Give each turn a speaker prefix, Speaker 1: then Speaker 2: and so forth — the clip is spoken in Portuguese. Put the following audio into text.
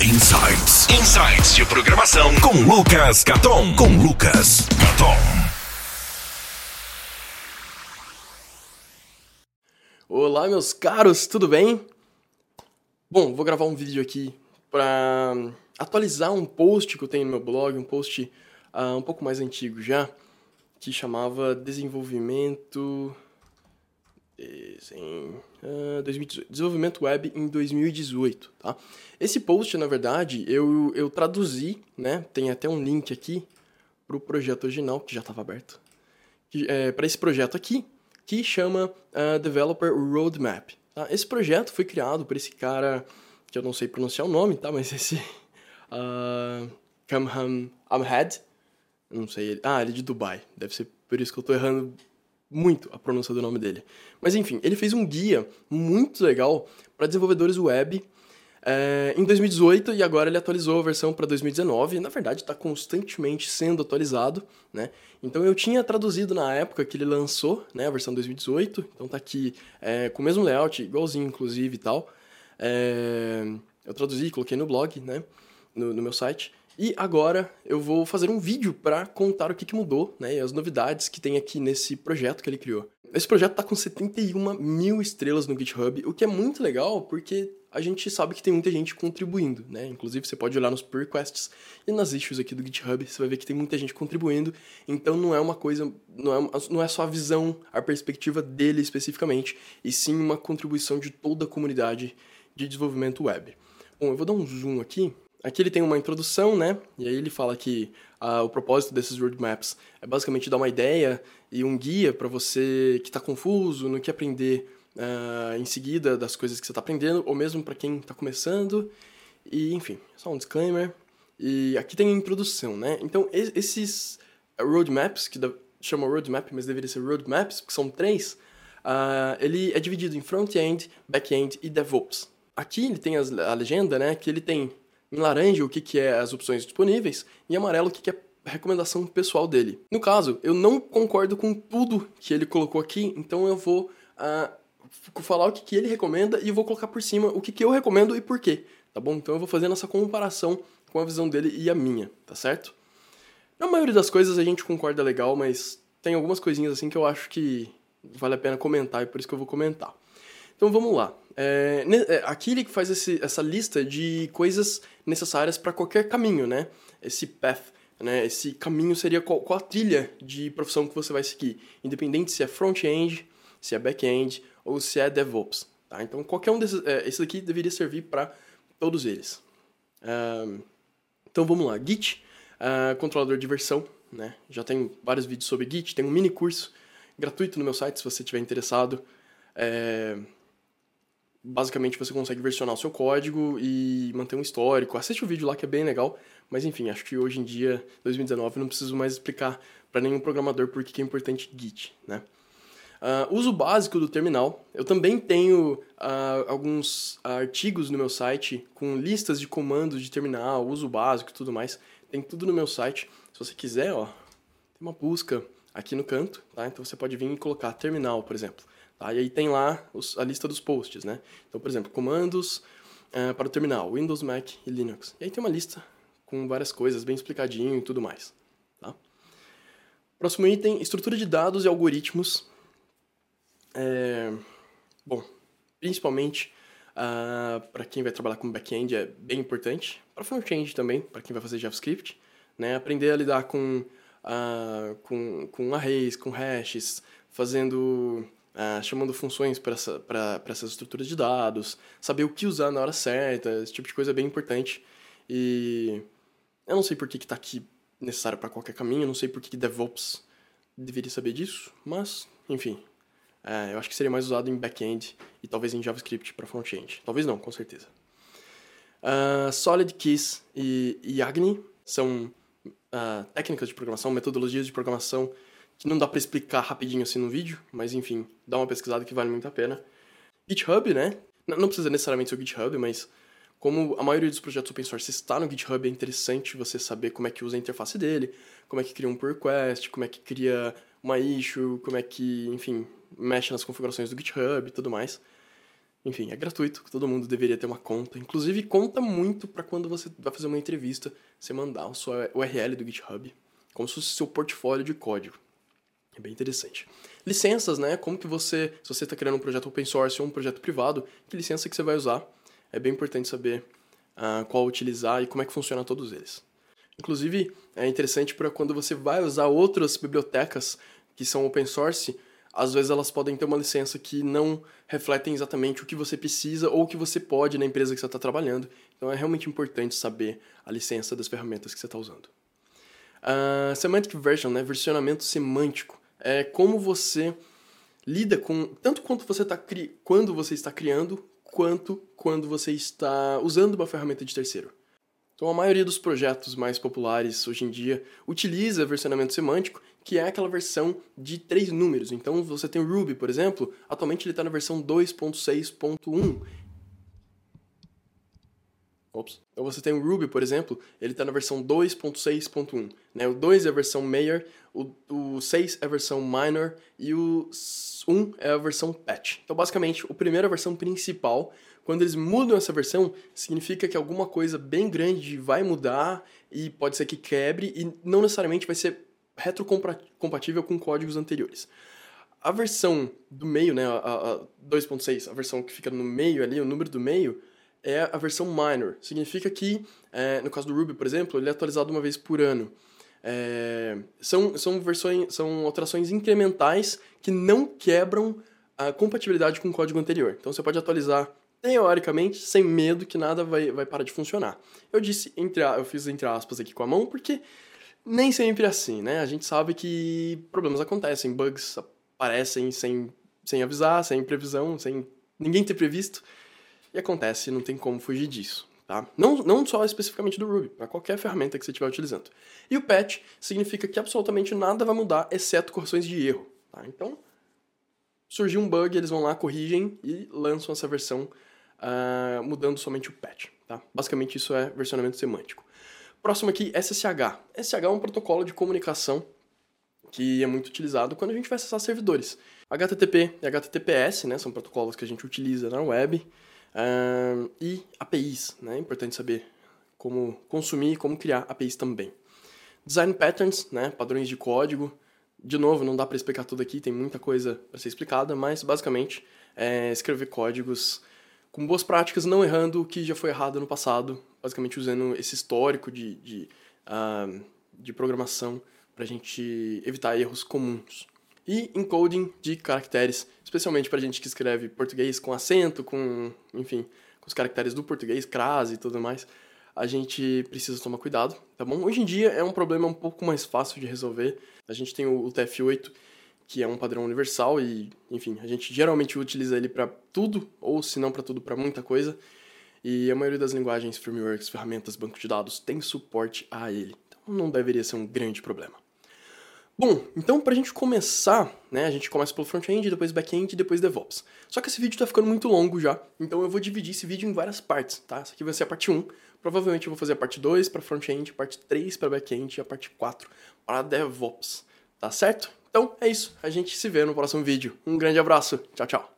Speaker 1: Insights. Insights de programação com Lucas Caton. Com Lucas Caton.
Speaker 2: Olá, meus caros, tudo bem? Bom, vou gravar um vídeo aqui para atualizar um post que eu tenho no meu blog, um post uh, um pouco mais antigo já, que chamava Desenvolvimento em, uh, 2018, Desenvolvimento Web em 2018, tá? Esse post, na verdade, eu, eu traduzi, né? Tem até um link aqui para o projeto original, que já estava aberto, é, para esse projeto aqui, que chama uh, Developer Roadmap. Tá? Esse projeto foi criado por esse cara, que eu não sei pronunciar o nome, tá? Mas esse... Uh, Kamham Amhed, não sei, ele, ah, ele é de Dubai, deve ser por isso que eu estou errando muito a pronúncia do nome dele. Mas enfim, ele fez um guia muito legal para desenvolvedores web é, em 2018 e agora ele atualizou a versão para 2019. Na verdade, está constantemente sendo atualizado, né? Então eu tinha traduzido na época que ele lançou, né, a versão 2018. Então tá aqui é, com o mesmo layout, igualzinho inclusive e tal. É, eu traduzi, coloquei no blog, né, no, no meu site. E agora eu vou fazer um vídeo para contar o que, que mudou, né, e as novidades que tem aqui nesse projeto que ele criou. Esse projeto está com 71 mil estrelas no GitHub, o que é muito legal porque a gente sabe que tem muita gente contribuindo, né? Inclusive você pode olhar nos pull requests e nas issues aqui do GitHub, você vai ver que tem muita gente contribuindo. Então não é uma coisa, não é, não é só a visão, a perspectiva dele especificamente, e sim uma contribuição de toda a comunidade de desenvolvimento web. Bom, eu vou dar um zoom aqui Aqui ele tem uma introdução, né? E aí ele fala que uh, o propósito desses roadmaps é basicamente dar uma ideia e um guia para você que está confuso no que aprender uh, em seguida das coisas que você está aprendendo, ou mesmo para quem está começando. E, enfim, só um disclaimer. E aqui tem a introdução, né? Então, esses roadmaps, que chama roadmap, mas deveria ser roadmaps, porque são três, uh, ele é dividido em front-end, back-end e DevOps. Aqui ele tem a legenda, né? Que ele tem em laranja, o que, que é as opções disponíveis. E em amarelo, o que, que é recomendação pessoal dele. No caso, eu não concordo com tudo que ele colocou aqui, então eu vou uh, falar o que, que ele recomenda e vou colocar por cima o que, que eu recomendo e por quê. Tá bom? Então eu vou fazendo essa comparação com a visão dele e a minha, tá certo? Na maioria das coisas a gente concorda legal, mas tem algumas coisinhas assim que eu acho que vale a pena comentar e por isso que eu vou comentar. Então vamos lá. É, é aqui ele faz esse, essa lista de coisas necessárias para qualquer caminho, né? Esse path, né? Esse caminho seria qual, qual a trilha de profissão que você vai seguir, independente se é front-end, se é back-end ou se é DevOps. Tá? Então qualquer um desses, é, esse daqui deveria servir para todos eles. Um, então vamos lá, Git, uh, controlador de versão, né? Já tem vários vídeos sobre Git, tem um mini curso gratuito no meu site se você estiver interessado. É, basicamente você consegue versionar o seu código e manter um histórico. Assiste o vídeo lá que é bem legal, mas enfim, acho que hoje em dia, 2019, não preciso mais explicar para nenhum programador por que é importante Git, né? Uh, uso básico do terminal. Eu também tenho uh, alguns artigos no meu site com listas de comandos de terminal, uso básico e tudo mais. Tem tudo no meu site. Se você quiser, ó, tem uma busca aqui no canto, tá? Então você pode vir e colocar terminal, por exemplo. Tá? E aí tem lá os, a lista dos posts, né? Então, por exemplo, comandos uh, para o terminal, Windows, Mac e Linux. E aí tem uma lista com várias coisas, bem explicadinho e tudo mais. Tá? Próximo item, estrutura de dados e algoritmos. É, bom, principalmente uh, para quem vai trabalhar com back-end é bem importante. Para front-end também, para quem vai fazer JavaScript. Né? Aprender a lidar com, uh, com, com arrays, com hashes, fazendo Uh, chamando funções para essa, essas estruturas de dados, saber o que usar na hora certa, esse tipo de coisa é bem importante. E eu não sei por que está aqui necessário para qualquer caminho, não sei por que DevOps deveria saber disso, mas, enfim, uh, eu acho que seria mais usado em back-end e talvez em JavaScript para front-end. Talvez não, com certeza. Uh, Solid Keys e, e Agni são técnicas de programação, metodologias de programação que não dá para explicar rapidinho assim no vídeo, mas enfim, dá uma pesquisada que vale muito a pena. GitHub, né? Não precisa necessariamente ser o GitHub, mas como a maioria dos projetos open source está no GitHub, é interessante você saber como é que usa a interface dele, como é que cria um pull request, como é que cria uma issue, como é que, enfim, mexe nas configurações do GitHub e tudo mais. Enfim, é gratuito, todo mundo deveria ter uma conta. Inclusive, conta muito para quando você vai fazer uma entrevista, você mandar a sua URL do GitHub, como se fosse seu portfólio de código. É bem interessante. Licenças, né? Como que você, se você está criando um projeto open source ou um projeto privado, que licença que você vai usar. É bem importante saber uh, qual utilizar e como é que funciona todos eles. Inclusive, é interessante para quando você vai usar outras bibliotecas que são open source, às vezes elas podem ter uma licença que não refletem exatamente o que você precisa ou o que você pode na empresa que você está trabalhando. Então é realmente importante saber a licença das ferramentas que você está usando. Uh, semantic version, né, versionamento semântico, é como você lida com tanto quanto você tá cri, quando você está criando quanto quando você está usando uma ferramenta de terceiro. Então, a maioria dos projetos mais populares hoje em dia utiliza versionamento semântico, que é aquela versão de três números. Então, você tem o Ruby, por exemplo, atualmente ele está na versão 2.6.1. Ops. Então você tem o Ruby, por exemplo, ele está na versão 2.6.1. Né? O 2 é a versão Major, o, o 6 é a versão Minor e o 1 é a versão Patch. Então, basicamente, a primeira versão principal, quando eles mudam essa versão, significa que alguma coisa bem grande vai mudar e pode ser que quebre e não necessariamente vai ser retrocompatível com códigos anteriores. A versão do meio, né, a, a 2.6, a versão que fica no meio ali, o número do meio, é a versão minor. Significa que, é, no caso do Ruby, por exemplo, ele é atualizado uma vez por ano. É, são, são versões, são alterações incrementais que não quebram a compatibilidade com o código anterior. Então você pode atualizar teoricamente sem medo que nada vai, vai parar de funcionar. Eu disse entre eu fiz entre aspas aqui com a mão porque nem sempre é assim, né? A gente sabe que problemas acontecem, bugs aparecem sem, sem avisar, sem previsão, sem ninguém ter previsto. E acontece, não tem como fugir disso. Tá? Não, não só especificamente do Ruby, para qualquer ferramenta que você estiver utilizando. E o patch significa que absolutamente nada vai mudar, exceto correções de erro. Tá? Então, surgiu um bug, eles vão lá, corrigem e lançam essa versão uh, mudando somente o patch. Tá? Basicamente, isso é versionamento semântico. Próximo aqui, SSH. SSH é um protocolo de comunicação que é muito utilizado quando a gente vai acessar servidores. HTTP e HTTPS né, são protocolos que a gente utiliza na web Uh, e APIs, né? É importante saber como consumir e como criar APIs também. Design patterns, né? Padrões de código. De novo, não dá para explicar tudo aqui, tem muita coisa para ser explicada, mas basicamente é escrever códigos com boas práticas, não errando o que já foi errado no passado, basicamente usando esse histórico de, de, uh, de programação para a gente evitar erros comuns e encoding de caracteres, especialmente para gente que escreve português com acento, com, enfim, com os caracteres do português, crase e tudo mais. A gente precisa tomar cuidado, tá bom? Hoje em dia é um problema um pouco mais fácil de resolver. A gente tem o TF8, que é um padrão universal e, enfim, a gente geralmente utiliza ele para tudo, ou se não para tudo, para muita coisa. E a maioria das linguagens, frameworks, ferramentas, banco de dados tem suporte a ele. Então não deveria ser um grande problema. Bom, então para a gente começar, né, a gente começa pelo front-end, depois back-end depois DevOps. Só que esse vídeo está ficando muito longo já, então eu vou dividir esse vídeo em várias partes, tá? Essa aqui vai ser a parte 1, provavelmente eu vou fazer a parte 2 para front-end, parte 3 para back-end e a parte 4 para DevOps, tá certo? Então é isso, a gente se vê no próximo vídeo. Um grande abraço, tchau, tchau!